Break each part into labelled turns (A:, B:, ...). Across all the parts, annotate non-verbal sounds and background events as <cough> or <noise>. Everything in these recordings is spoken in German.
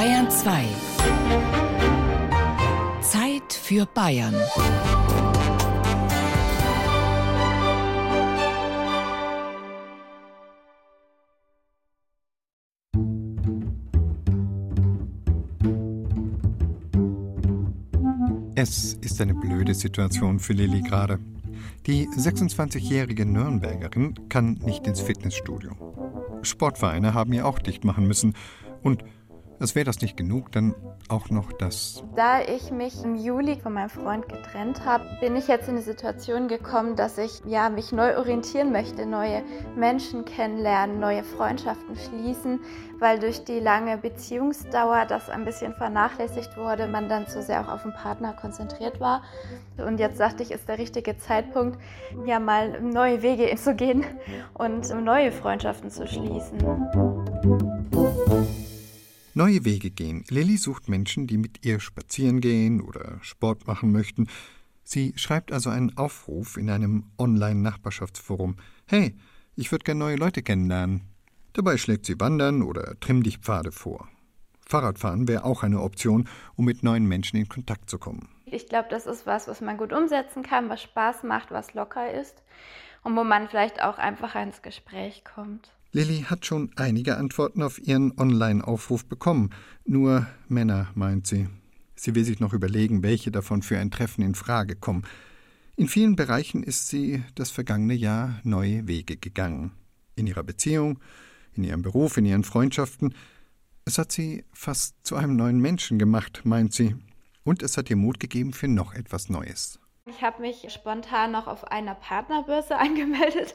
A: Bayern 2. Zeit für Bayern.
B: Es ist eine blöde Situation für Lilly gerade. Die 26-jährige Nürnbergerin kann nicht ins Fitnessstudio. Sportvereine haben ihr auch dicht machen müssen. Und als wäre das nicht genug, dann auch noch das.
C: Da ich mich im Juli von meinem Freund getrennt habe, bin ich jetzt in die Situation gekommen, dass ich ja, mich neu orientieren möchte, neue Menschen kennenlernen, neue Freundschaften schließen, weil durch die lange Beziehungsdauer das ein bisschen vernachlässigt wurde, man dann zu sehr auch auf den Partner konzentriert war. Und jetzt dachte ich, ist der richtige Zeitpunkt, ja mal neue Wege zu gehen und neue Freundschaften zu schließen.
B: Neue Wege gehen. Lilly sucht Menschen, die mit ihr spazieren gehen oder Sport machen möchten. Sie schreibt also einen Aufruf in einem Online-Nachbarschaftsforum. Hey, ich würde gerne neue Leute kennenlernen. Dabei schlägt sie Wandern oder Trimm-dich-Pfade vor. Fahrradfahren wäre auch eine Option, um mit neuen Menschen in Kontakt zu kommen.
C: Ich glaube, das ist was, was man gut umsetzen kann, was Spaß macht, was locker ist und wo man vielleicht auch einfacher ins Gespräch kommt.
B: Lilly hat schon einige Antworten auf ihren Online-Aufruf bekommen. Nur Männer, meint sie. Sie will sich noch überlegen, welche davon für ein Treffen in Frage kommen. In vielen Bereichen ist sie das vergangene Jahr neue Wege gegangen. In ihrer Beziehung, in ihrem Beruf, in ihren Freundschaften. Es hat sie fast zu einem neuen Menschen gemacht, meint sie. Und es hat ihr Mut gegeben für noch etwas Neues.
C: Ich habe mich spontan noch auf einer Partnerbörse <laughs> angemeldet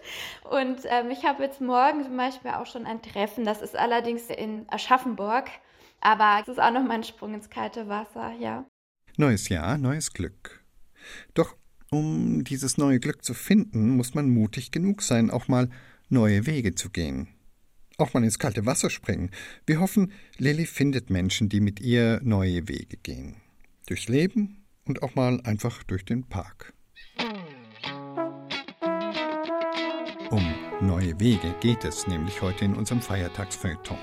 C: und ähm, ich habe jetzt morgen zum Beispiel auch schon ein Treffen. Das ist allerdings in Aschaffenburg, aber es ist auch noch mein Sprung ins kalte Wasser, ja.
B: Neues Jahr, neues Glück. Doch um dieses neue Glück zu finden, muss man mutig genug sein, auch mal neue Wege zu gehen. Auch mal ins kalte Wasser springen. Wir hoffen, Lilly findet Menschen, die mit ihr neue Wege gehen. Durchs Leben und auch mal einfach durch den Park. Um neue Wege geht es nämlich heute in unserem Feiertagsfeuilleton.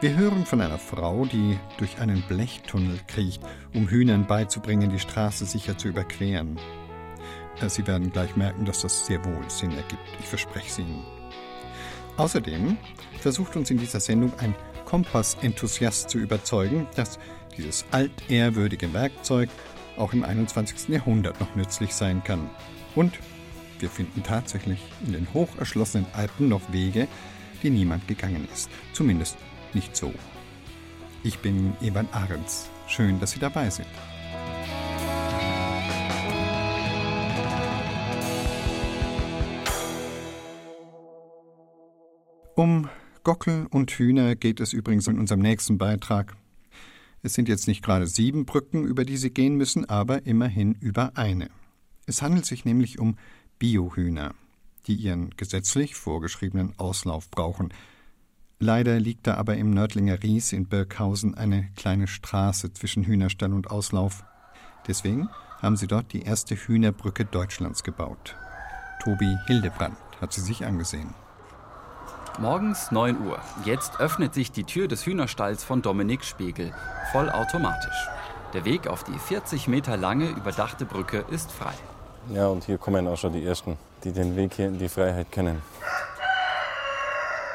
B: Wir hören von einer Frau, die durch einen Blechtunnel kriecht, um Hühnern beizubringen, die Straße sicher zu überqueren. Äh, Sie werden gleich merken, dass das sehr wohl Sinn ergibt. Ich verspreche es Ihnen. Außerdem versucht uns in dieser Sendung ein Kompass-Enthusiast zu überzeugen, dass dieses altehrwürdige Werkzeug auch im 21. Jahrhundert noch nützlich sein kann. Und wir finden tatsächlich in den hoch erschlossenen Alpen noch Wege, die niemand gegangen ist. Zumindest nicht so. Ich bin Evan Ahrens. Schön, dass Sie dabei sind. Um Gockel und Hühner geht es übrigens in unserem nächsten Beitrag. Es sind jetzt nicht gerade sieben Brücken, über die sie gehen müssen, aber immerhin über eine. Es handelt sich nämlich um Biohühner, die ihren gesetzlich vorgeschriebenen Auslauf brauchen. Leider liegt da aber im Nördlinger Ries in Birkhausen eine kleine Straße zwischen Hühnerstall und Auslauf. Deswegen haben sie dort die erste Hühnerbrücke Deutschlands gebaut. Tobi Hildebrand hat sie sich angesehen.
D: Morgens 9 Uhr. Jetzt öffnet sich die Tür des Hühnerstalls von Dominik Spiegel, vollautomatisch. Der Weg auf die 40 Meter lange überdachte Brücke ist frei.
E: Ja, und hier kommen auch schon die Ersten, die den Weg hier in die Freiheit kennen.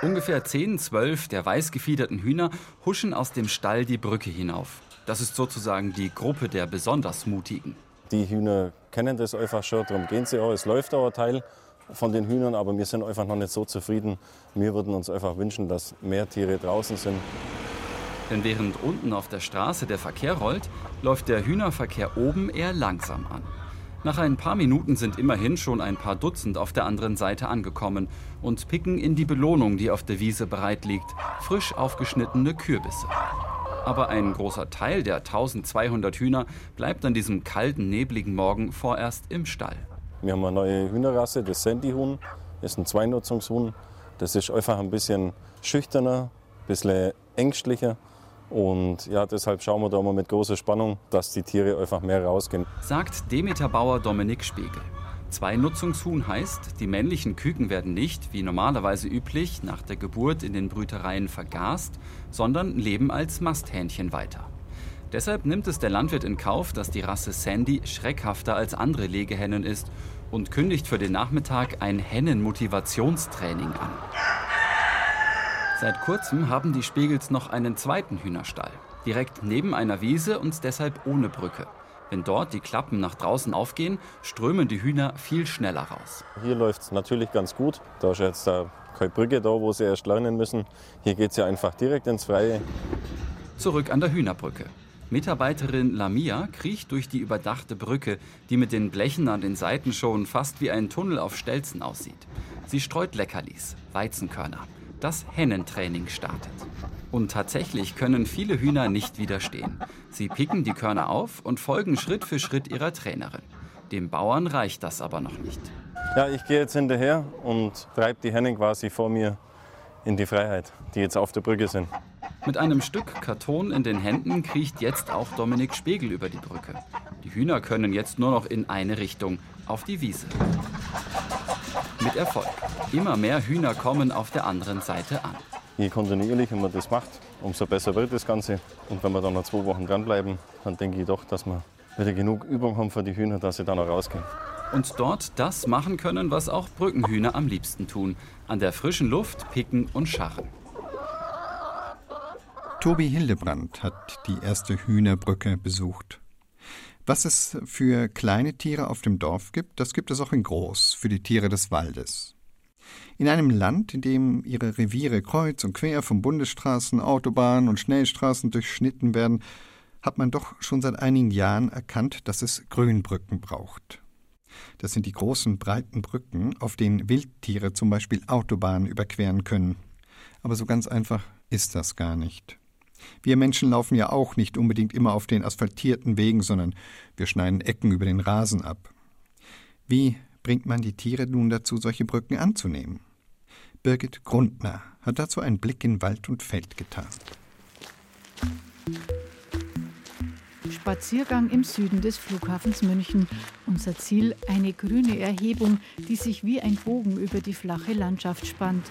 D: Ungefähr 10, 12 der weißgefiederten Hühner huschen aus dem Stall die Brücke hinauf. Das ist sozusagen die Gruppe der besonders Mutigen.
E: Die Hühner kennen das einfach schon, darum gehen sie auch. Es läuft auch ein Teil von den Hühnern, aber wir sind einfach noch nicht so zufrieden. Wir würden uns einfach wünschen, dass mehr Tiere draußen sind.
D: Denn während unten auf der Straße der Verkehr rollt, läuft der Hühnerverkehr oben eher langsam an. Nach ein paar Minuten sind immerhin schon ein paar Dutzend auf der anderen Seite angekommen und picken in die Belohnung, die auf der Wiese bereit liegt, frisch aufgeschnittene Kürbisse. Aber ein großer Teil der 1200 Hühner bleibt an diesem kalten, nebligen Morgen vorerst im Stall.
E: Wir haben eine neue Hühnerrasse, das Sandy-Huhn. Das ist ein Zweinutzungshuhn. Das ist einfach ein bisschen schüchterner, ein bisschen ängstlicher. Und ja, deshalb schauen wir da mal mit großer Spannung, dass die Tiere einfach mehr rausgehen.
D: Sagt Demeter-Bauer Dominik Spiegel. Zwei-Nutzungshuhn heißt, die männlichen Küken werden nicht, wie normalerweise üblich, nach der Geburt in den Brütereien vergast, sondern leben als Masthähnchen weiter. Deshalb nimmt es der Landwirt in Kauf, dass die Rasse Sandy schreckhafter als andere Legehennen ist und kündigt für den Nachmittag ein Hennen-Motivationstraining an. Seit kurzem haben die Spiegels noch einen zweiten Hühnerstall, direkt neben einer Wiese und deshalb ohne Brücke. Wenn dort die Klappen nach draußen aufgehen, strömen die Hühner viel schneller raus.
E: Hier läuft es natürlich ganz gut. Da ist jetzt äh, keine Brücke da, wo sie erst lernen müssen. Hier geht es ja einfach direkt ins Freie.
D: Zurück an der Hühnerbrücke. Mitarbeiterin Lamia kriecht durch die überdachte Brücke, die mit den Blechen an den Seiten schon fast wie ein Tunnel auf Stelzen aussieht. Sie streut Leckerlis, Weizenkörner. Das Hennentraining startet. Und tatsächlich können viele Hühner nicht widerstehen. Sie picken die Körner auf und folgen Schritt für Schritt ihrer Trainerin. Dem Bauern reicht das aber noch nicht.
E: Ja, ich gehe jetzt hinterher und treibe die Hennen quasi vor mir in die Freiheit, die jetzt auf der Brücke sind.
D: Mit einem Stück Karton in den Händen kriecht jetzt auch Dominik Spiegel über die Brücke. Die Hühner können jetzt nur noch in eine Richtung, auf die Wiese. Mit Erfolg. Immer mehr Hühner kommen auf der anderen Seite an.
E: Je kontinuierlicher man das macht, umso besser wird das Ganze. Und wenn wir dann noch zwei Wochen dranbleiben, dann denke ich doch, dass wir wieder genug Übung haben für die Hühner, dass sie dann auch rausgehen.
D: Und dort das machen können, was auch Brückenhühner am liebsten tun. An der frischen Luft picken und scharren.
B: Tobi Hildebrand hat die erste Hühnerbrücke besucht. Was es für kleine Tiere auf dem Dorf gibt, das gibt es auch in groß für die Tiere des Waldes. In einem Land, in dem ihre Reviere kreuz und quer von Bundesstraßen, Autobahnen und Schnellstraßen durchschnitten werden, hat man doch schon seit einigen Jahren erkannt, dass es Grünbrücken braucht. Das sind die großen, breiten Brücken, auf denen Wildtiere zum Beispiel Autobahnen überqueren können. Aber so ganz einfach ist das gar nicht. Wir Menschen laufen ja auch nicht unbedingt immer auf den asphaltierten Wegen, sondern wir schneiden Ecken über den Rasen ab. Wie bringt man die Tiere nun dazu, solche Brücken anzunehmen? Birgit Grundner hat dazu einen Blick in Wald und Feld getan.
F: Spaziergang im Süden des Flughafens München. Unser Ziel eine grüne Erhebung, die sich wie ein Bogen über die flache Landschaft spannt.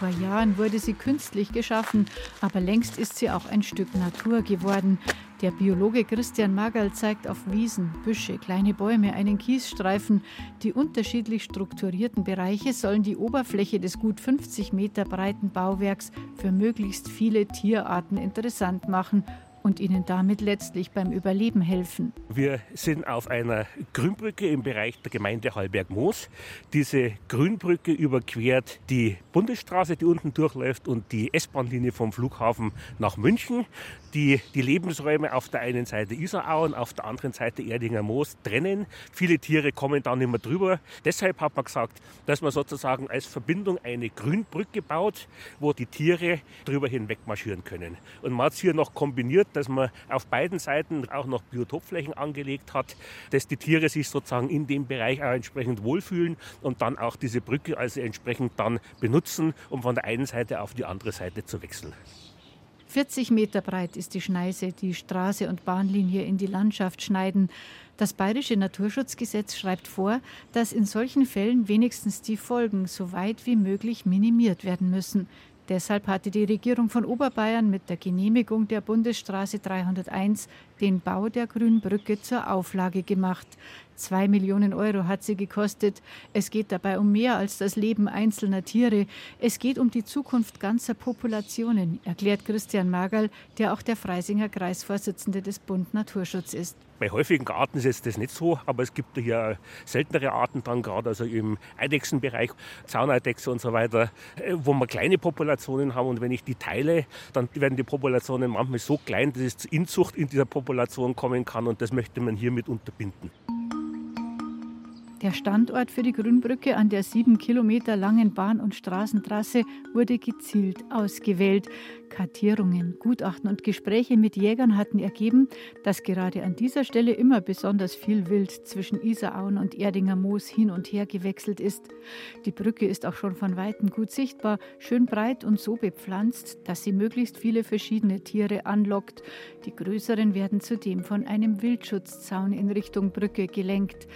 F: Vor Jahren wurde sie künstlich geschaffen, aber längst ist sie auch ein Stück Natur geworden. Der Biologe Christian Magerl zeigt auf Wiesen, Büsche, kleine Bäume, einen Kiesstreifen. Die unterschiedlich strukturierten Bereiche sollen die Oberfläche des gut 50 Meter breiten Bauwerks für möglichst viele Tierarten interessant machen und ihnen damit letztlich beim Überleben helfen.
G: Wir sind auf einer Grünbrücke im Bereich der Gemeinde Hallberg-Moos. Diese Grünbrücke überquert die Bundesstraße, die unten durchläuft, und die S-Bahn-Linie vom Flughafen nach München die die Lebensräume auf der einen Seite Isarau und auf der anderen Seite Erdinger Moos trennen. Viele Tiere kommen da nicht mehr drüber. Deshalb hat man gesagt, dass man sozusagen als Verbindung eine Grünbrücke baut, wo die Tiere drüber hinweg marschieren können. Und man hat es hier noch kombiniert, dass man auf beiden Seiten auch noch Biotopflächen angelegt hat, dass die Tiere sich sozusagen in dem Bereich auch entsprechend wohlfühlen und dann auch diese Brücke also entsprechend dann benutzen, um von der einen Seite auf die andere Seite zu wechseln.
F: 40 Meter breit ist die Schneise, die Straße und Bahnlinie in die Landschaft schneiden. Das Bayerische Naturschutzgesetz schreibt vor, dass in solchen Fällen wenigstens die Folgen so weit wie möglich minimiert werden müssen. Deshalb hatte die Regierung von Oberbayern mit der Genehmigung der Bundesstraße 301 den Bau der Grünbrücke zur Auflage gemacht. Zwei Millionen Euro hat sie gekostet. Es geht dabei um mehr als das Leben einzelner Tiere. Es geht um die Zukunft ganzer Populationen, erklärt Christian Magerl, der auch der Freisinger Kreisvorsitzende des Bund Naturschutz ist.
G: Bei häufigen Arten ist das nicht so, aber es gibt hier seltenere Arten dann gerade, also im Eidechsenbereich, Zauneidechse und so weiter, äh, wo wir kleine Populationen haben und wenn ich die teile, dann werden die Populationen manchmal so klein, dass es zur Inzucht in dieser Population kommen kann und das möchte man hiermit unterbinden.
F: Der Standort für die Grünbrücke an der sieben Kilometer langen Bahn- und Straßentrasse wurde gezielt ausgewählt. Kartierungen, Gutachten und Gespräche mit Jägern hatten ergeben, dass gerade an dieser Stelle immer besonders viel Wild zwischen Isarauen und Erdinger Moos hin und her gewechselt ist. Die Brücke ist auch schon von weitem gut sichtbar, schön breit und so bepflanzt, dass sie möglichst viele verschiedene Tiere anlockt. Die größeren werden zudem von einem Wildschutzzaun in Richtung Brücke gelenkt.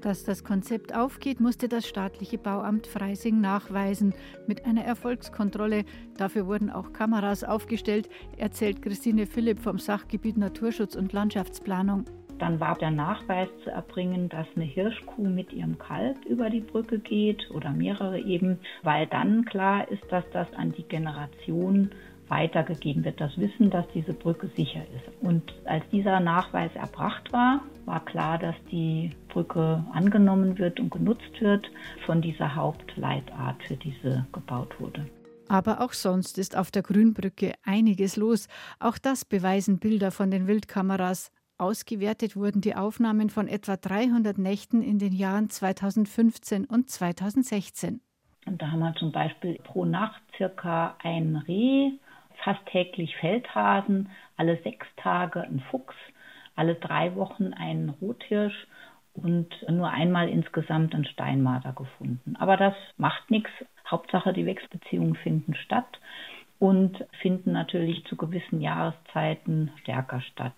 F: Dass das Konzept aufgeht, musste das staatliche Bauamt Freising nachweisen mit einer Erfolgskontrolle. Dafür wurden auch Kameras aufgestellt, erzählt Christine Philipp vom Sachgebiet Naturschutz und Landschaftsplanung.
H: Dann war der Nachweis zu erbringen, dass eine Hirschkuh mit ihrem Kalb über die Brücke geht oder mehrere eben, weil dann klar ist, dass das an die Generation weitergegeben wird, das Wissen, dass diese Brücke sicher ist. Und als dieser Nachweis erbracht war, war klar, dass die Brücke angenommen wird und genutzt wird von dieser Hauptleitart, für diese gebaut wurde.
F: Aber auch sonst ist auf der Grünbrücke einiges los. Auch das beweisen Bilder von den Wildkameras. Ausgewertet wurden die Aufnahmen von etwa 300 Nächten in den Jahren 2015 und 2016.
H: Und da haben wir zum Beispiel pro Nacht circa ein Reh, fast täglich Feldhasen, alle sechs Tage ein Fuchs, alle drei Wochen ein Rothirsch und nur einmal insgesamt ein Steinmarder gefunden. Aber das macht nichts. Hauptsache, die Wechselbeziehungen finden statt und finden natürlich zu gewissen Jahreszeiten stärker statt,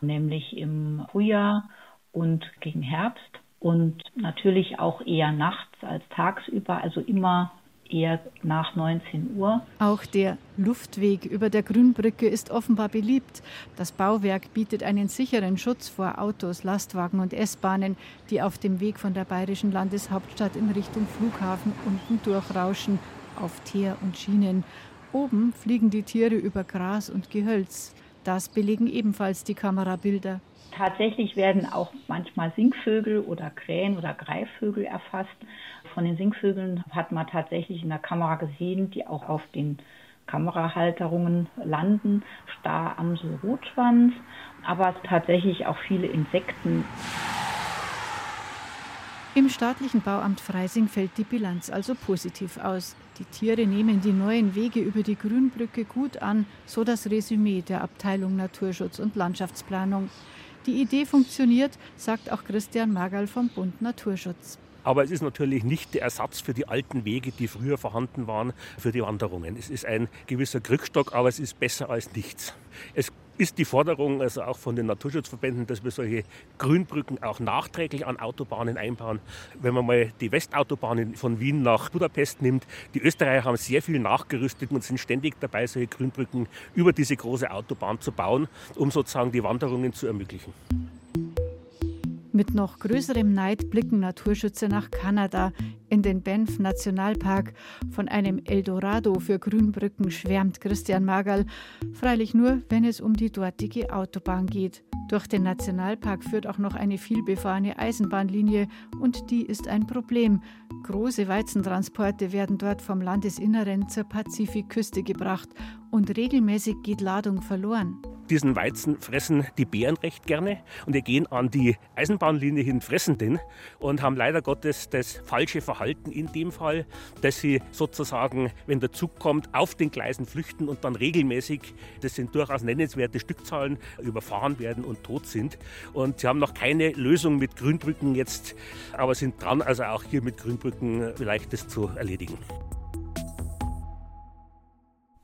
H: nämlich im Frühjahr und gegen Herbst und natürlich auch eher nachts als tagsüber, also immer eher nach 19 Uhr.
F: Auch der Luftweg über der Grünbrücke ist offenbar beliebt. Das Bauwerk bietet einen sicheren Schutz vor Autos, Lastwagen und S-Bahnen, die auf dem Weg von der bayerischen Landeshauptstadt in Richtung Flughafen unten durchrauschen, auf Teer und Schienen. Oben fliegen die Tiere über Gras und Gehölz. Das belegen ebenfalls die Kamerabilder.
H: Tatsächlich werden auch manchmal Singvögel oder Krähen oder Greifvögel erfasst. Von den Singvögeln hat man tatsächlich in der Kamera gesehen, die auch auf den Kamerahalterungen landen. Staramsel Rotschwanz, aber tatsächlich auch viele Insekten.
F: Im staatlichen Bauamt Freising fällt die Bilanz also positiv aus. Die Tiere nehmen die neuen Wege über die Grünbrücke gut an, so das Resümee der Abteilung Naturschutz und Landschaftsplanung. Die Idee funktioniert, sagt auch Christian Magal vom Bund Naturschutz.
G: Aber es ist natürlich nicht der Ersatz für die alten Wege, die früher vorhanden waren, für die Wanderungen. Es ist ein gewisser Krückstock, aber es ist besser als nichts. Es ist die Forderung also auch von den Naturschutzverbänden, dass wir solche Grünbrücken auch nachträglich an Autobahnen einbauen. Wenn man mal die Westautobahn von Wien nach Budapest nimmt, die Österreicher haben sehr viel nachgerüstet und sind ständig dabei, solche Grünbrücken über diese große Autobahn zu bauen, um sozusagen die Wanderungen zu ermöglichen.
F: Mit noch größerem Neid blicken Naturschützer nach Kanada, in den Banff Nationalpark. Von einem Eldorado für Grünbrücken schwärmt Christian Magerl, freilich nur, wenn es um die dortige Autobahn geht. Durch den Nationalpark führt auch noch eine vielbefahrene Eisenbahnlinie und die ist ein Problem. Große Weizentransporte werden dort vom Landesinneren zur Pazifikküste gebracht und regelmäßig geht Ladung verloren
G: diesen Weizen fressen die Bären recht gerne und die gehen an die Eisenbahnlinie hin, fressen den und haben leider Gottes das falsche Verhalten in dem Fall, dass sie sozusagen, wenn der Zug kommt, auf den Gleisen flüchten und dann regelmäßig, das sind durchaus nennenswerte Stückzahlen, überfahren werden und tot sind. Und sie haben noch keine Lösung mit Grünbrücken jetzt, aber sind dran, also auch hier mit Grünbrücken vielleicht das zu erledigen.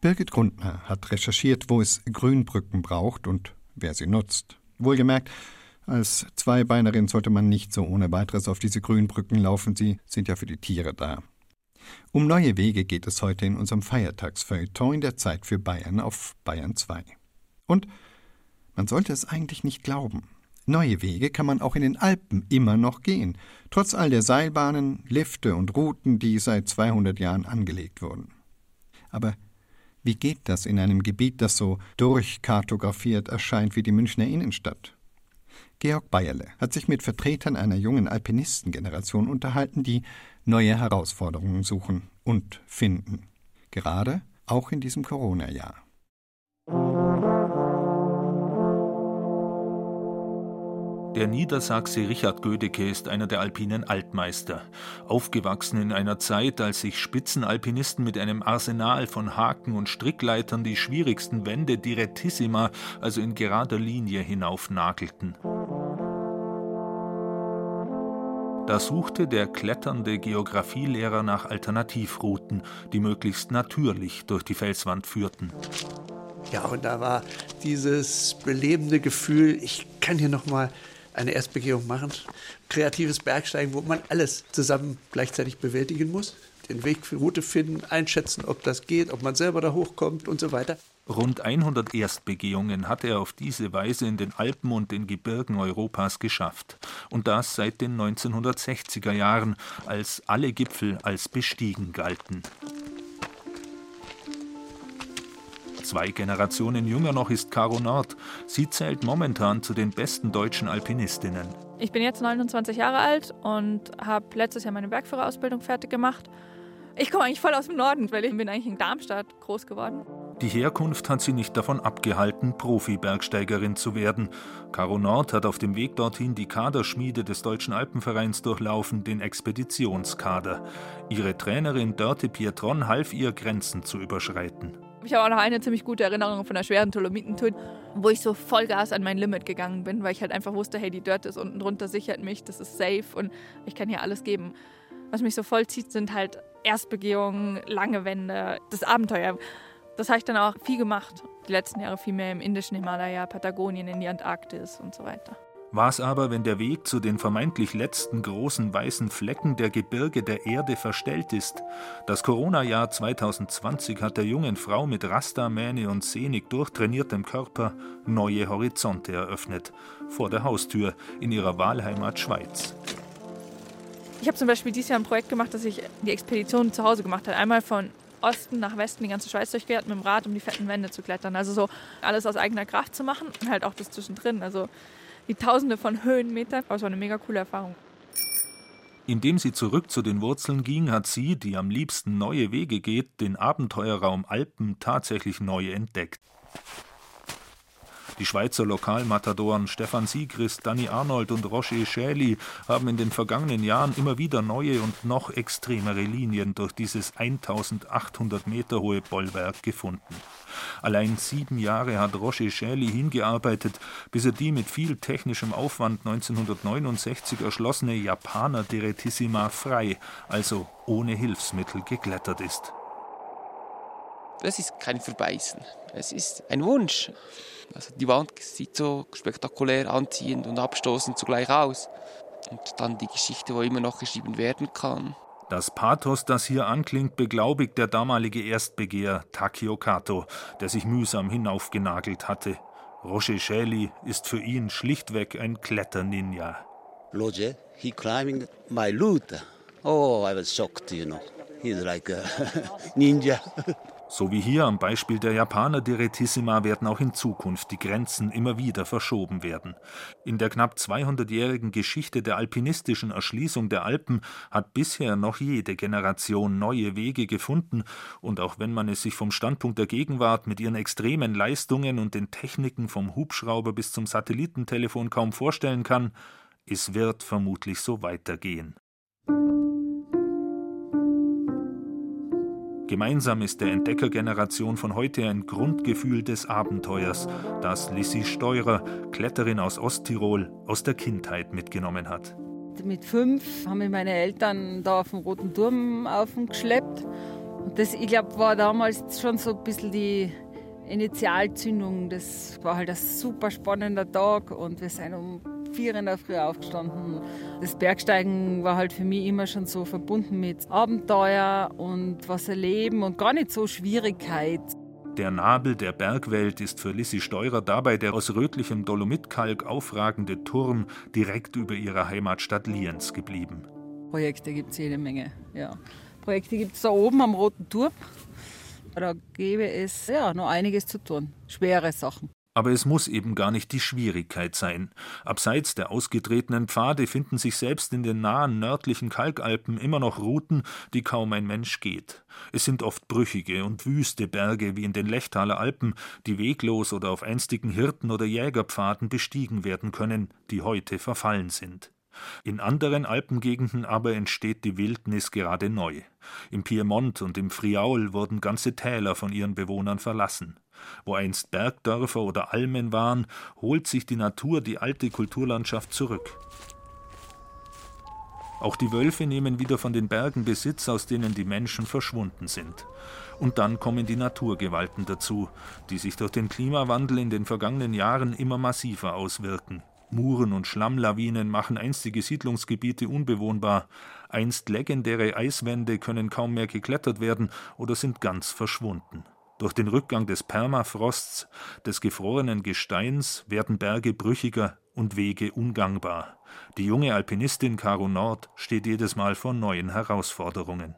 B: Birgit Grundner hat recherchiert, wo es Grünbrücken braucht und wer sie nutzt. Wohlgemerkt, als Zweibeinerin sollte man nicht so ohne weiteres auf diese Grünbrücken laufen, sie sind ja für die Tiere da. Um neue Wege geht es heute in unserem Feiertagsfeuilleton in der Zeit für Bayern auf Bayern 2. Und man sollte es eigentlich nicht glauben. Neue Wege kann man auch in den Alpen immer noch gehen, trotz all der Seilbahnen, Lifte und Routen, die seit 200 Jahren angelegt wurden. Aber wie geht das in einem Gebiet, das so durchkartografiert erscheint wie die Münchner Innenstadt? Georg Bayerle hat sich mit Vertretern einer jungen Alpinistengeneration unterhalten, die neue Herausforderungen suchen und finden. Gerade auch in diesem Corona-Jahr.
I: Der Niedersachse Richard Gödecke ist einer der alpinen Altmeister. Aufgewachsen in einer Zeit, als sich Spitzenalpinisten mit einem Arsenal von Haken und Strickleitern die schwierigsten Wände direttissima, also in gerader Linie, hinaufnagelten. Da suchte der kletternde Geographielehrer nach Alternativrouten, die möglichst natürlich durch die Felswand führten.
J: Ja, und da war dieses belebende Gefühl, ich kann hier noch mal eine Erstbegehung machen. Kreatives Bergsteigen, wo man alles zusammen gleichzeitig bewältigen muss. Den Weg für Route finden, einschätzen, ob das geht, ob man selber da hochkommt und so weiter.
I: Rund 100 Erstbegehungen hat er auf diese Weise in den Alpen und den Gebirgen Europas geschafft. Und das seit den 1960er Jahren, als alle Gipfel als bestiegen galten. Zwei Generationen jünger noch ist Caro Nord. Sie zählt momentan zu den besten deutschen Alpinistinnen.
K: Ich bin jetzt 29 Jahre alt und habe letztes Jahr meine Bergführerausbildung fertig gemacht. Ich komme eigentlich voll aus dem Norden, weil ich bin eigentlich in Darmstadt groß geworden.
I: Die Herkunft hat sie nicht davon abgehalten, Profi-Bergsteigerin zu werden. Caro Nord hat auf dem Weg dorthin die Kaderschmiede des Deutschen Alpenvereins durchlaufen, den Expeditionskader. Ihre Trainerin Dörte Pietron half ihr, Grenzen zu überschreiten.
K: Ich habe auch noch eine ziemlich gute Erinnerung von einer schweren Dolomitentouр, wo ich so Vollgas an mein Limit gegangen bin, weil ich halt einfach wusste, hey, die Dirt ist unten drunter, sichert mich, das ist safe und ich kann hier alles geben. Was mich so vollzieht, sind halt Erstbegehungen, lange Wände, das Abenteuer. Das habe ich dann auch viel gemacht. Die letzten Jahre viel mehr im indischen Himalaya, Patagonien, in die Antarktis und so weiter.
I: Was aber, wenn der Weg zu den vermeintlich letzten großen weißen Flecken der Gebirge der Erde verstellt ist? Das Corona-Jahr 2020 hat der jungen Frau mit Rasta, Mähne und sehnig durchtrainiertem Körper neue Horizonte eröffnet. Vor der Haustür in ihrer Wahlheimat Schweiz.
K: Ich habe zum Beispiel dieses Jahr ein Projekt gemacht, das ich die Expedition zu Hause gemacht habe. Einmal von Osten nach Westen die ganze Schweiz durchquert mit dem Rad, um die fetten Wände zu klettern. Also so alles aus eigener Kraft zu machen und halt auch das zwischendrin. Also die Tausende von Höhenmetern. Aber es war eine mega coole Erfahrung.
I: Indem sie zurück zu den Wurzeln ging, hat sie, die am liebsten neue Wege geht, den Abenteuerraum Alpen tatsächlich neu entdeckt. Die Schweizer Lokalmatadoren Stefan Siegrist, Danny Arnold und Roger Schäli haben in den vergangenen Jahren immer wieder neue und noch extremere Linien durch dieses 1800 Meter hohe Bollwerk gefunden. Allein sieben Jahre hat Roger Schäli hingearbeitet, bis er die mit viel technischem Aufwand 1969 erschlossene Japaner Deretissima frei, also ohne Hilfsmittel, geklettert ist.
L: Das ist kein Verbeißen. Es ist ein Wunsch. Also die Wand sieht so spektakulär anziehend und abstoßend zugleich aus. Und dann die Geschichte, wo immer noch geschrieben werden kann.
I: Das Pathos, das hier anklingt, beglaubigt der damalige Erstbegehr Takio Kato, der sich mühsam hinaufgenagelt hatte. Roger Shelley ist für ihn schlichtweg ein Kletterninja.
M: Roger, he climbing my route. Oh, I was shocked, you know. He's like a <laughs> ninja. <laughs>
I: So wie hier am Beispiel der Japaner Direttissima werden auch in Zukunft die Grenzen immer wieder verschoben werden. In der knapp 200-jährigen Geschichte der alpinistischen Erschließung der Alpen hat bisher noch jede Generation neue Wege gefunden, und auch wenn man es sich vom Standpunkt der Gegenwart mit ihren extremen Leistungen und den Techniken vom Hubschrauber bis zum Satellitentelefon kaum vorstellen kann, es wird vermutlich so weitergehen. Gemeinsam ist der Entdeckergeneration von heute ein Grundgefühl des Abenteuers, das Lissy Steurer, Kletterin aus Osttirol, aus der Kindheit mitgenommen hat.
N: Mit fünf haben mich meine Eltern da auf den Roten Turm aufgeschleppt. Und das, ich glaube, war damals schon so ein bisschen die Initialzündung. Das war halt ein super spannender Tag und wir sind um vier in der Früh aufgestanden. Das Bergsteigen war halt für mich immer schon so verbunden mit Abenteuer und was erleben und gar nicht so Schwierigkeit.
I: Der Nabel der Bergwelt ist für Lissy Steurer dabei der aus rötlichem Dolomitkalk aufragende Turm direkt über ihrer Heimatstadt Lienz geblieben.
N: Projekte gibt es jede Menge, ja. Projekte gibt es da oben am Roten Turm. Da gäbe es ja noch einiges zu tun. Schwere Sachen.
I: Aber es muss eben gar nicht die Schwierigkeit sein. Abseits der ausgetretenen Pfade finden sich selbst in den nahen nördlichen Kalkalpen immer noch Routen, die kaum ein Mensch geht. Es sind oft brüchige und wüste Berge wie in den Lechtaler Alpen, die weglos oder auf einstigen Hirten- oder Jägerpfaden bestiegen werden können, die heute verfallen sind. In anderen Alpengegenden aber entsteht die Wildnis gerade neu. Im Piemont und im Friaul wurden ganze Täler von ihren Bewohnern verlassen. Wo einst Bergdörfer oder Almen waren, holt sich die Natur die alte Kulturlandschaft zurück. Auch die Wölfe nehmen wieder von den Bergen Besitz, aus denen die Menschen verschwunden sind. Und dann kommen die Naturgewalten dazu, die sich durch den Klimawandel in den vergangenen Jahren immer massiver auswirken. Muren und Schlammlawinen machen einstige Siedlungsgebiete unbewohnbar. Einst legendäre Eiswände können kaum mehr geklettert werden oder sind ganz verschwunden. Durch den Rückgang des Permafrosts, des gefrorenen Gesteins, werden Berge brüchiger und Wege ungangbar. Die junge Alpinistin Caro Nord steht jedes Mal vor neuen Herausforderungen.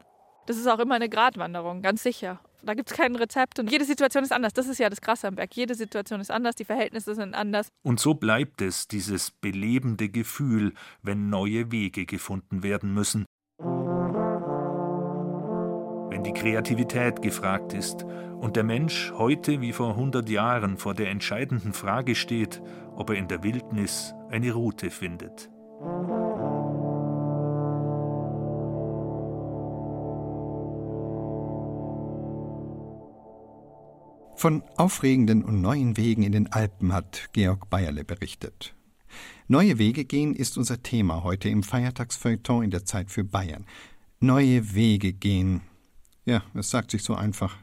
K: Das ist auch immer eine Gratwanderung, ganz sicher. Da gibt es kein Rezept und jede Situation ist anders. Das ist ja das Krasse am Berg. Jede Situation ist anders, die Verhältnisse sind anders.
I: Und so bleibt es, dieses belebende Gefühl, wenn neue Wege gefunden werden müssen. Wenn die Kreativität gefragt ist und der Mensch heute wie vor 100 Jahren vor der entscheidenden Frage steht, ob er in der Wildnis eine Route findet.
B: Von aufregenden und neuen Wegen in den Alpen hat Georg Bayerle berichtet. Neue Wege gehen ist unser Thema heute im Feiertagsfeuilleton in der Zeit für Bayern. Neue Wege gehen. Ja, es sagt sich so einfach.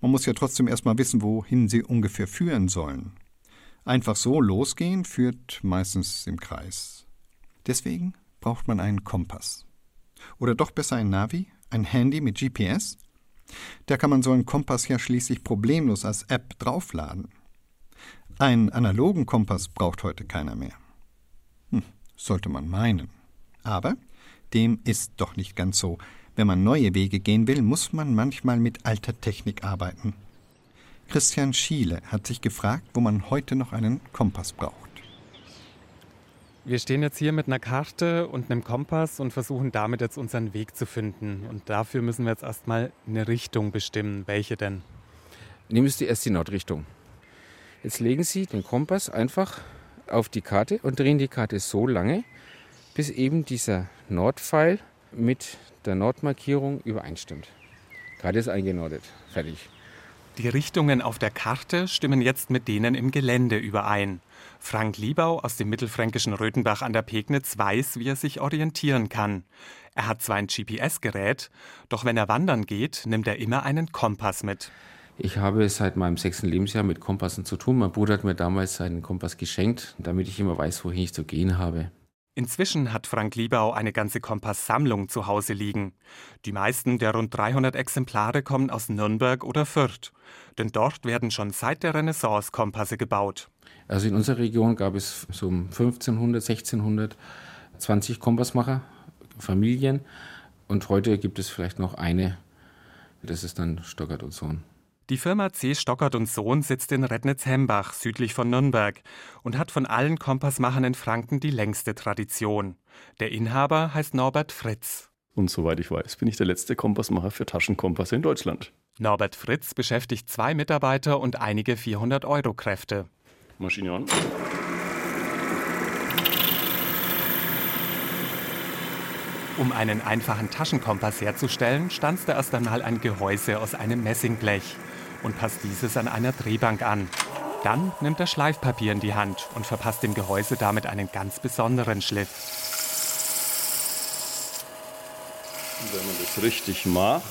B: Man muss ja trotzdem erstmal wissen, wohin sie ungefähr führen sollen. Einfach so losgehen führt meistens im Kreis. Deswegen braucht man einen Kompass. Oder doch besser ein Navi, ein Handy mit GPS? Da kann man so einen Kompass ja schließlich problemlos als App draufladen. Einen analogen Kompass braucht heute keiner mehr. Hm, sollte man meinen. Aber dem ist doch nicht ganz so. Wenn man neue Wege gehen will, muss man manchmal mit alter Technik arbeiten. Christian Schiele hat sich gefragt, wo man heute noch einen Kompass braucht.
O: Wir stehen jetzt hier mit einer Karte und einem Kompass und versuchen damit jetzt unseren Weg zu finden. Und dafür müssen wir jetzt erstmal eine Richtung bestimmen. Welche denn?
P: Nehmen Sie erst die Nordrichtung. Jetzt legen Sie den Kompass einfach auf die Karte und drehen die Karte so lange, bis eben dieser Nordpfeil mit der Nordmarkierung übereinstimmt. Karte ist eingenordet. Fertig.
O: Die Richtungen auf der Karte stimmen jetzt mit denen im Gelände überein. Frank Liebau aus dem mittelfränkischen Röthenbach an der Pegnitz weiß, wie er sich orientieren kann. Er hat zwar ein GPS-Gerät, doch wenn er wandern geht, nimmt er immer einen Kompass mit.
P: Ich habe seit meinem sechsten Lebensjahr mit Kompassen zu tun. Mein Bruder hat mir damals seinen Kompass geschenkt, damit ich immer weiß, wohin ich zu gehen habe.
O: Inzwischen hat Frank Liebau eine ganze Kompasssammlung zu Hause liegen. Die meisten der rund 300 Exemplare kommen aus Nürnberg oder Fürth. Denn dort werden schon seit der Renaissance Kompasse gebaut.
P: Also in unserer Region gab es so um 1500, 1600 20 Kompassmacher, Familien. Und heute gibt es vielleicht noch eine. Das ist dann Stockert und Sohn.
O: Die Firma C. Stockert und Sohn sitzt in Rednitz-Hembach, südlich von Nürnberg, und hat von allen Kompassmachern in Franken die längste Tradition. Der Inhaber heißt Norbert Fritz.
Q: Und soweit ich weiß, bin ich der letzte Kompassmacher für Taschenkompasse in Deutschland.
O: Norbert Fritz beschäftigt zwei Mitarbeiter und einige 400-Euro-Kräfte.
Q: Maschine an.
O: Um einen einfachen Taschenkompass herzustellen, stanzt er erst einmal ein Gehäuse aus einem Messingblech und passt dieses an einer Drehbank an. Dann nimmt er Schleifpapier in die Hand und verpasst dem Gehäuse damit einen ganz besonderen Schliff.
Q: Wenn man das richtig macht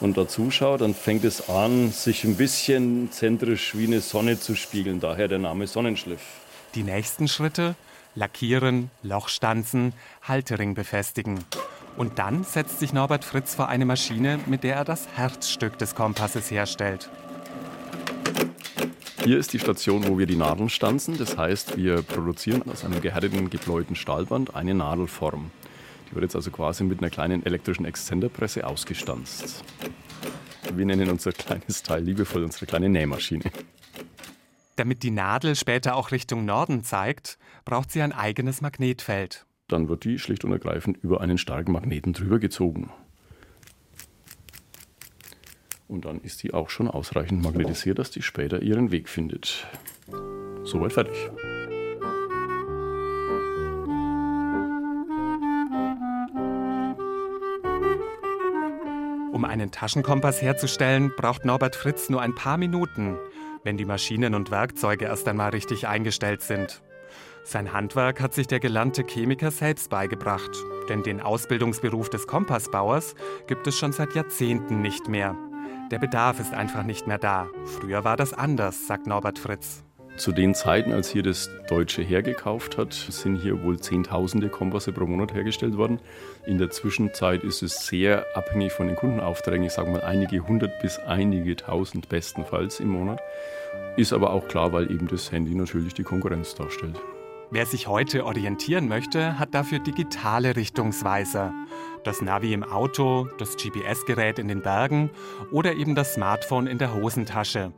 Q: und da zuschaut, dann fängt es an, sich ein bisschen zentrisch wie eine Sonne zu spiegeln. Daher der Name Sonnenschliff.
O: Die nächsten Schritte lackieren, Loch stanzen, Haltering befestigen. Und dann setzt sich Norbert Fritz vor eine Maschine, mit der er das Herzstück des Kompasses herstellt.
Q: Hier ist die Station, wo wir die Nadeln stanzen. Das heißt, wir produzieren aus einem gehärteten, gebläuten Stahlband eine Nadelform. Die wird jetzt also quasi mit einer kleinen elektrischen Exzenterpresse ausgestanzt. Wir nennen unser kleines Teil liebevoll unsere kleine Nähmaschine.
O: Damit die Nadel später auch Richtung Norden zeigt, braucht sie ein eigenes Magnetfeld.
Q: Dann wird die schlicht und ergreifend über einen starken Magneten drüber gezogen. Und dann ist die auch schon ausreichend magnetisiert, dass die später ihren Weg findet. Soweit fertig.
O: Um einen Taschenkompass herzustellen, braucht Norbert Fritz nur ein paar Minuten wenn die Maschinen und Werkzeuge erst einmal richtig eingestellt sind. Sein Handwerk hat sich der gelernte Chemiker selbst beigebracht, denn den Ausbildungsberuf des Kompassbauers gibt es schon seit Jahrzehnten nicht mehr. Der Bedarf ist einfach nicht mehr da. Früher war das anders, sagt Norbert Fritz.
Q: Zu den Zeiten, als hier das Deutsche hergekauft hat, sind hier wohl Zehntausende Kompasse pro Monat hergestellt worden. In der Zwischenzeit ist es sehr abhängig von den Kundenaufträgen. Ich sage mal einige hundert bis einige tausend bestenfalls im Monat. Ist aber auch klar, weil eben das Handy natürlich die Konkurrenz darstellt.
O: Wer sich heute orientieren möchte, hat dafür digitale Richtungsweiser. Das Navi im Auto, das GPS-Gerät in den Bergen oder eben das Smartphone in der Hosentasche.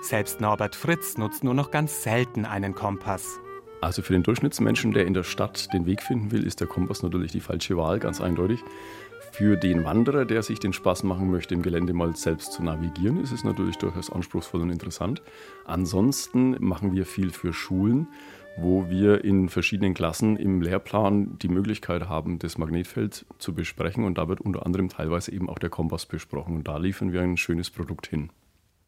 O: Selbst Norbert Fritz nutzt nur noch ganz selten einen Kompass.
Q: Also für den Durchschnittsmenschen, der in der Stadt den Weg finden will, ist der Kompass natürlich die falsche Wahl, ganz eindeutig. Für den Wanderer, der sich den Spaß machen möchte, im Gelände mal selbst zu navigieren, ist es natürlich durchaus anspruchsvoll und interessant. Ansonsten machen wir viel für Schulen, wo wir in verschiedenen Klassen im Lehrplan die Möglichkeit haben, das Magnetfeld zu besprechen. Und da wird unter anderem teilweise eben auch der Kompass besprochen. Und da liefern wir ein schönes Produkt hin.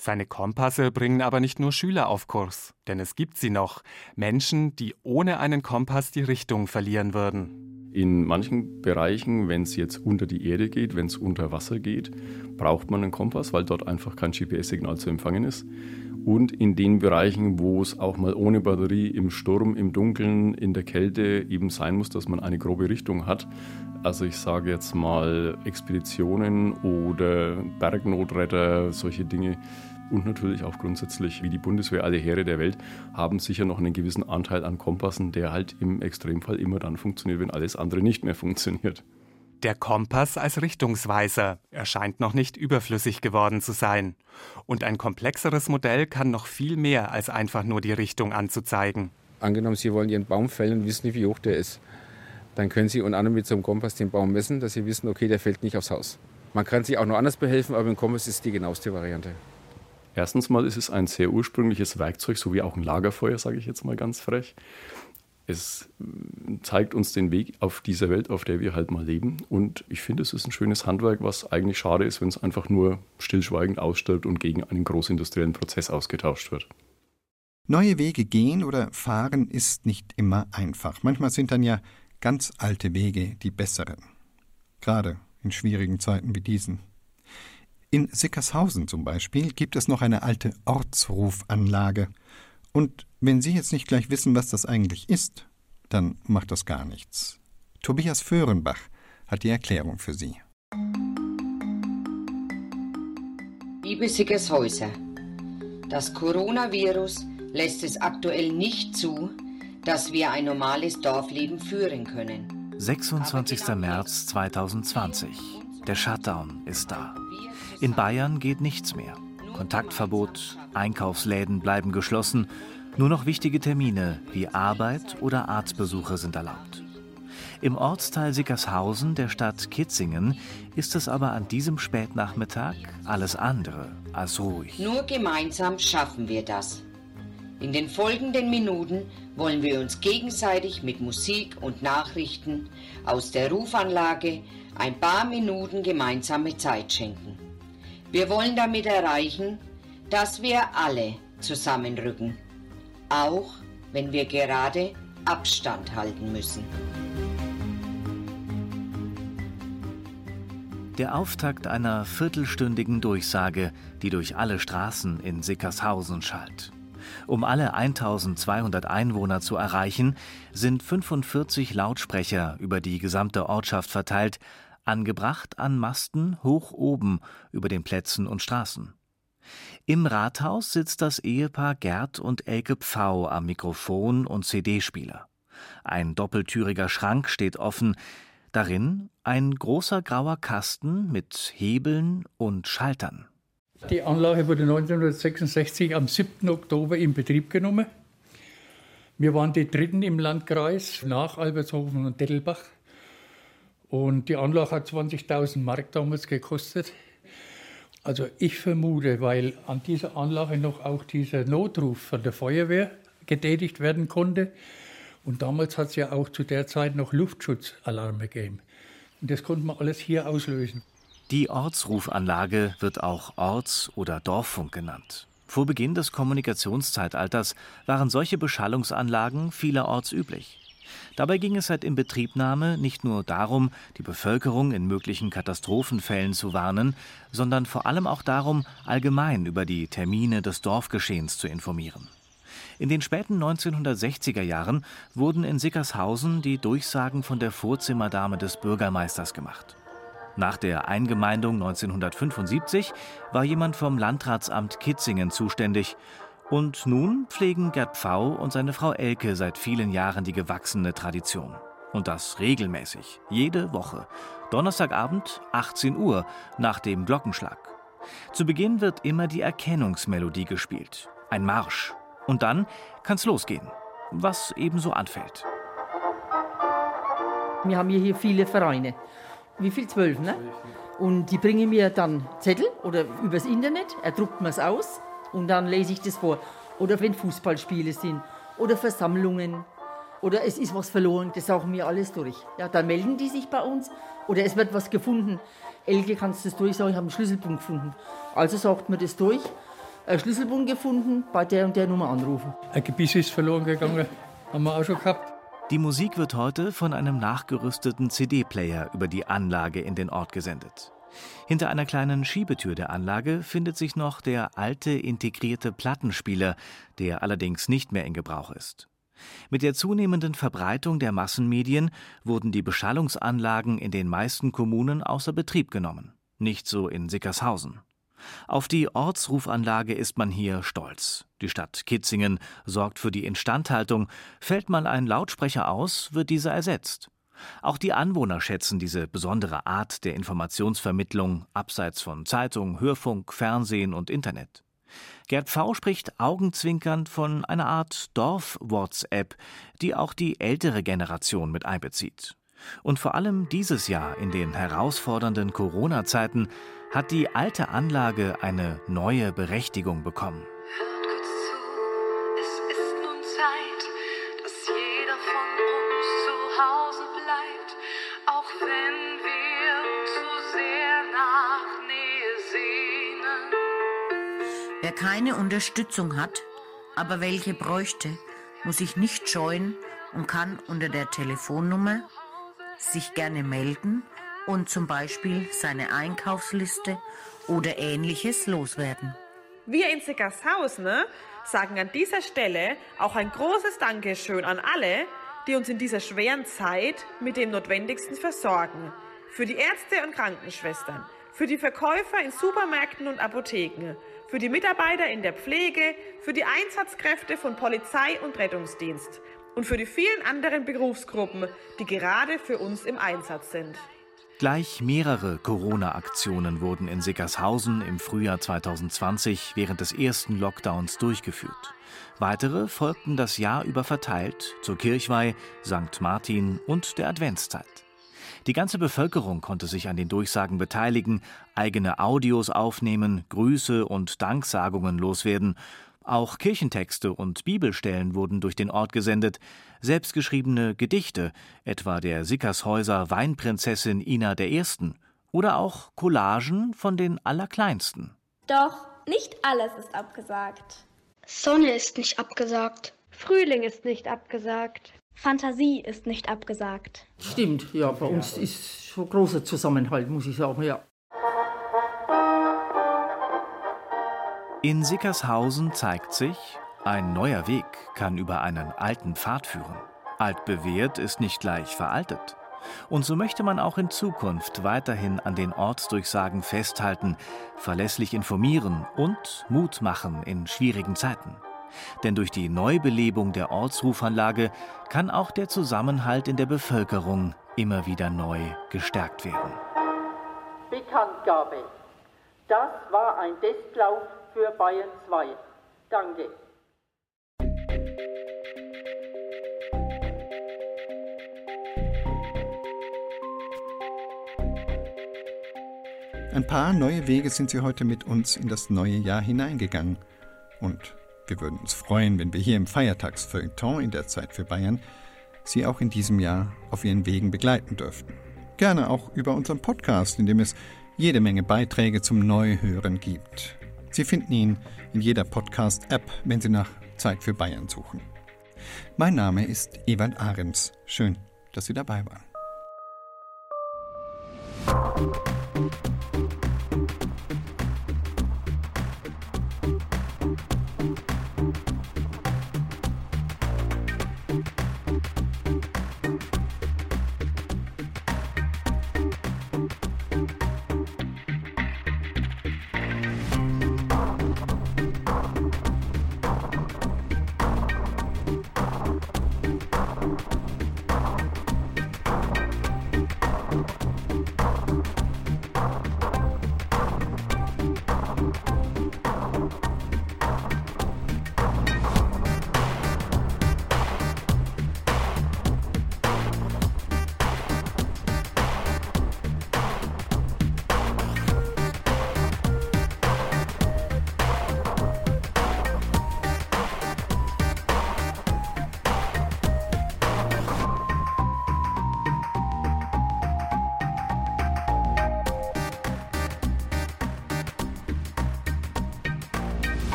O: Seine Kompasse bringen aber nicht nur Schüler auf Kurs, denn es gibt sie noch, Menschen, die ohne einen Kompass die Richtung verlieren würden.
Q: In manchen Bereichen, wenn es jetzt unter die Erde geht, wenn es unter Wasser geht, braucht man einen Kompass, weil dort einfach kein GPS-Signal zu empfangen ist. Und in den Bereichen, wo es auch mal ohne Batterie im Sturm, im Dunkeln, in der Kälte eben sein muss, dass man eine grobe Richtung hat. Also ich sage jetzt mal Expeditionen oder Bergnotretter, solche Dinge, und natürlich auch grundsätzlich, wie die Bundeswehr, alle Heere der Welt, haben sicher noch einen gewissen Anteil an Kompassen, der halt im Extremfall immer dann funktioniert, wenn alles andere nicht mehr funktioniert.
O: Der Kompass als Richtungsweiser erscheint noch nicht überflüssig geworden zu sein. Und ein komplexeres Modell kann noch viel mehr als einfach nur die Richtung anzuzeigen.
P: Angenommen, Sie wollen Ihren Baum fällen und wissen nicht, wie hoch der ist. Dann können Sie unter anderem mit so einem Kompass den Baum messen, dass Sie wissen, okay, der fällt nicht aufs Haus. Man kann sich auch noch anders behelfen, aber ein Kompass ist die genaueste Variante.
Q: Erstens mal ist es ein sehr ursprüngliches Werkzeug, so wie auch ein Lagerfeuer, sage ich jetzt mal ganz frech. Es zeigt uns den Weg auf dieser Welt, auf der wir halt mal leben. Und ich finde, es ist ein schönes Handwerk, was eigentlich schade ist, wenn es einfach nur stillschweigend ausstirbt und gegen einen großindustriellen Prozess ausgetauscht wird.
B: Neue Wege gehen oder fahren ist nicht immer einfach. Manchmal sind dann ja ganz alte Wege die besseren. Gerade in schwierigen Zeiten wie diesen. In Sickershausen zum Beispiel gibt es noch eine alte Ortsrufanlage. Und wenn Sie jetzt nicht gleich wissen, was das eigentlich ist, dann macht das gar nichts. Tobias Föhrenbach hat die Erklärung für Sie.
R: Liebe Sickershäuser, das Coronavirus lässt es aktuell nicht zu, dass wir ein normales Dorfleben führen können.
S: 26. März 2020. Der Shutdown ist da. In Bayern geht nichts mehr. Kontaktverbot, Einkaufsläden bleiben geschlossen, nur noch wichtige Termine wie Arbeit oder Arztbesuche sind erlaubt. Im Ortsteil Sickershausen der Stadt Kitzingen ist es aber an diesem Spätnachmittag alles andere als ruhig.
R: Nur gemeinsam schaffen wir das. In den folgenden Minuten wollen wir uns gegenseitig mit Musik und Nachrichten aus der Rufanlage ein paar Minuten gemeinsame Zeit schenken. Wir wollen damit erreichen, dass wir alle zusammenrücken, auch wenn wir gerade Abstand halten müssen.
S: Der Auftakt einer viertelstündigen Durchsage, die durch alle Straßen in Sickershausen schallt. Um alle 1200 Einwohner zu erreichen, sind 45 Lautsprecher über die gesamte Ortschaft verteilt, angebracht an Masten hoch oben über den Plätzen und Straßen. Im Rathaus sitzt das Ehepaar Gerd und Elke Pfau am Mikrofon und CD-Spieler. Ein doppeltüriger Schrank steht offen, darin ein großer grauer Kasten mit Hebeln und Schaltern.
T: Die Anlage wurde 1966 am 7. Oktober in Betrieb genommen. Wir waren die Dritten im Landkreis nach Albershofen und Dettelbach. Und die Anlage hat 20.000 Mark damals gekostet. Also ich vermute, weil an dieser Anlage noch auch dieser Notruf von der Feuerwehr getätigt werden konnte. Und damals hat es ja auch zu der Zeit noch Luftschutzalarme gegeben. Und das konnte man alles hier auslösen.
S: Die Ortsrufanlage wird auch Orts- oder Dorffunk genannt. Vor Beginn des Kommunikationszeitalters waren solche Beschallungsanlagen vielerorts üblich. Dabei ging es seit Inbetriebnahme nicht nur darum, die Bevölkerung in möglichen Katastrophenfällen zu warnen, sondern vor allem auch darum, allgemein über die Termine des Dorfgeschehens zu informieren. In den späten 1960er Jahren wurden in Sickershausen die Durchsagen von der Vorzimmerdame des Bürgermeisters gemacht. Nach der Eingemeindung 1975 war jemand vom Landratsamt Kitzingen zuständig. Und nun pflegen Gerd Pfau und seine Frau Elke seit vielen Jahren die gewachsene Tradition. Und das regelmäßig, jede Woche. Donnerstagabend, 18 Uhr, nach dem Glockenschlag. Zu Beginn wird immer die Erkennungsmelodie gespielt. Ein Marsch. Und dann kann's losgehen, was ebenso anfällt.
U: Wir haben hier viele Vereine. Wie viel? Zwölf, ne? Und die bringen mir dann Zettel oder übers Internet, er druckt mir es aus und dann lese ich das vor. Oder wenn Fußballspiele sind oder Versammlungen oder es ist was verloren, das saugen wir alles durch. Ja, dann melden die sich bei uns oder es wird was gefunden. Elke, kannst du das durchsagen? Ich habe einen Schlüsselbund gefunden. Also sagt man das durch. Ein Schlüsselbund gefunden, bei der und der Nummer anrufen.
T: Ein Gebiss ist verloren gegangen, haben wir auch schon gehabt.
S: Die Musik wird heute von einem nachgerüsteten CD-Player über die Anlage in den Ort gesendet. Hinter einer kleinen Schiebetür der Anlage findet sich noch der alte integrierte Plattenspieler, der allerdings nicht mehr in Gebrauch ist. Mit der zunehmenden Verbreitung der Massenmedien wurden die Beschallungsanlagen in den meisten Kommunen außer Betrieb genommen. Nicht so in Sickershausen. Auf die Ortsrufanlage ist man hier stolz. Die Stadt Kitzingen sorgt für die Instandhaltung. Fällt mal ein Lautsprecher aus, wird dieser ersetzt. Auch die Anwohner schätzen diese besondere Art der Informationsvermittlung abseits von Zeitung, Hörfunk, Fernsehen und Internet. Gerd V. spricht augenzwinkernd von einer Art Dorf-WhatsApp, die auch die ältere Generation mit einbezieht. Und vor allem dieses Jahr in den herausfordernden Corona-Zeiten hat die alte Anlage eine neue Berechtigung bekommen.
V: Keine Unterstützung hat, aber welche bräuchte, muss sich nicht scheuen und kann unter der Telefonnummer sich gerne melden und zum Beispiel seine Einkaufsliste oder ähnliches loswerden.
W: Wir in Sickershausen ne, sagen an dieser Stelle auch ein großes Dankeschön an alle, die uns in dieser schweren Zeit mit dem Notwendigsten versorgen. Für die Ärzte und Krankenschwestern, für die Verkäufer in Supermärkten und Apotheken, für die Mitarbeiter in der Pflege, für die Einsatzkräfte von Polizei und Rettungsdienst und für die vielen anderen Berufsgruppen, die gerade für uns im Einsatz sind.
S: Gleich mehrere Corona-Aktionen wurden in Sickershausen im Frühjahr 2020 während des ersten Lockdowns durchgeführt. Weitere folgten das Jahr über verteilt zur Kirchweih, St. Martin und der Adventszeit. Die ganze Bevölkerung konnte sich an den Durchsagen beteiligen, eigene Audios aufnehmen, Grüße und Danksagungen loswerden auch Kirchentexte und Bibelstellen wurden durch den Ort gesendet, selbstgeschriebene Gedichte, etwa der Sickershäuser Weinprinzessin Ina I. oder auch Collagen von den Allerkleinsten.
X: Doch nicht alles ist abgesagt.
Y: Sonne ist nicht abgesagt.
X: Frühling ist nicht abgesagt. Fantasie ist nicht abgesagt.
U: Stimmt, ja, bei uns ist schon großer Zusammenhalt, muss ich sagen, ja.
S: In Sickershausen zeigt sich, ein neuer Weg kann über einen alten Pfad führen. Altbewährt ist nicht gleich veraltet. Und so möchte man auch in Zukunft weiterhin an den Ortsdurchsagen festhalten, verlässlich informieren und Mut machen in schwierigen Zeiten. Denn durch die Neubelebung der Ortsrufanlage kann auch der Zusammenhalt in der Bevölkerung immer wieder neu gestärkt werden.
Z: Bekanntgabe. Das war ein Testlauf für Bayern 2. Danke.
B: Ein paar neue Wege sind Sie heute mit uns in das neue Jahr hineingegangen. Und wir würden uns freuen, wenn wir hier im Feiertagsfeuilleton in der Zeit für Bayern Sie auch in diesem Jahr auf Ihren Wegen begleiten dürften. Gerne auch über unseren Podcast, in dem es jede Menge Beiträge zum Neuhören gibt. Sie finden ihn in jeder Podcast-App, wenn Sie nach Zeit für Bayern suchen. Mein Name ist Ewald Ahrens. Schön, dass Sie dabei waren.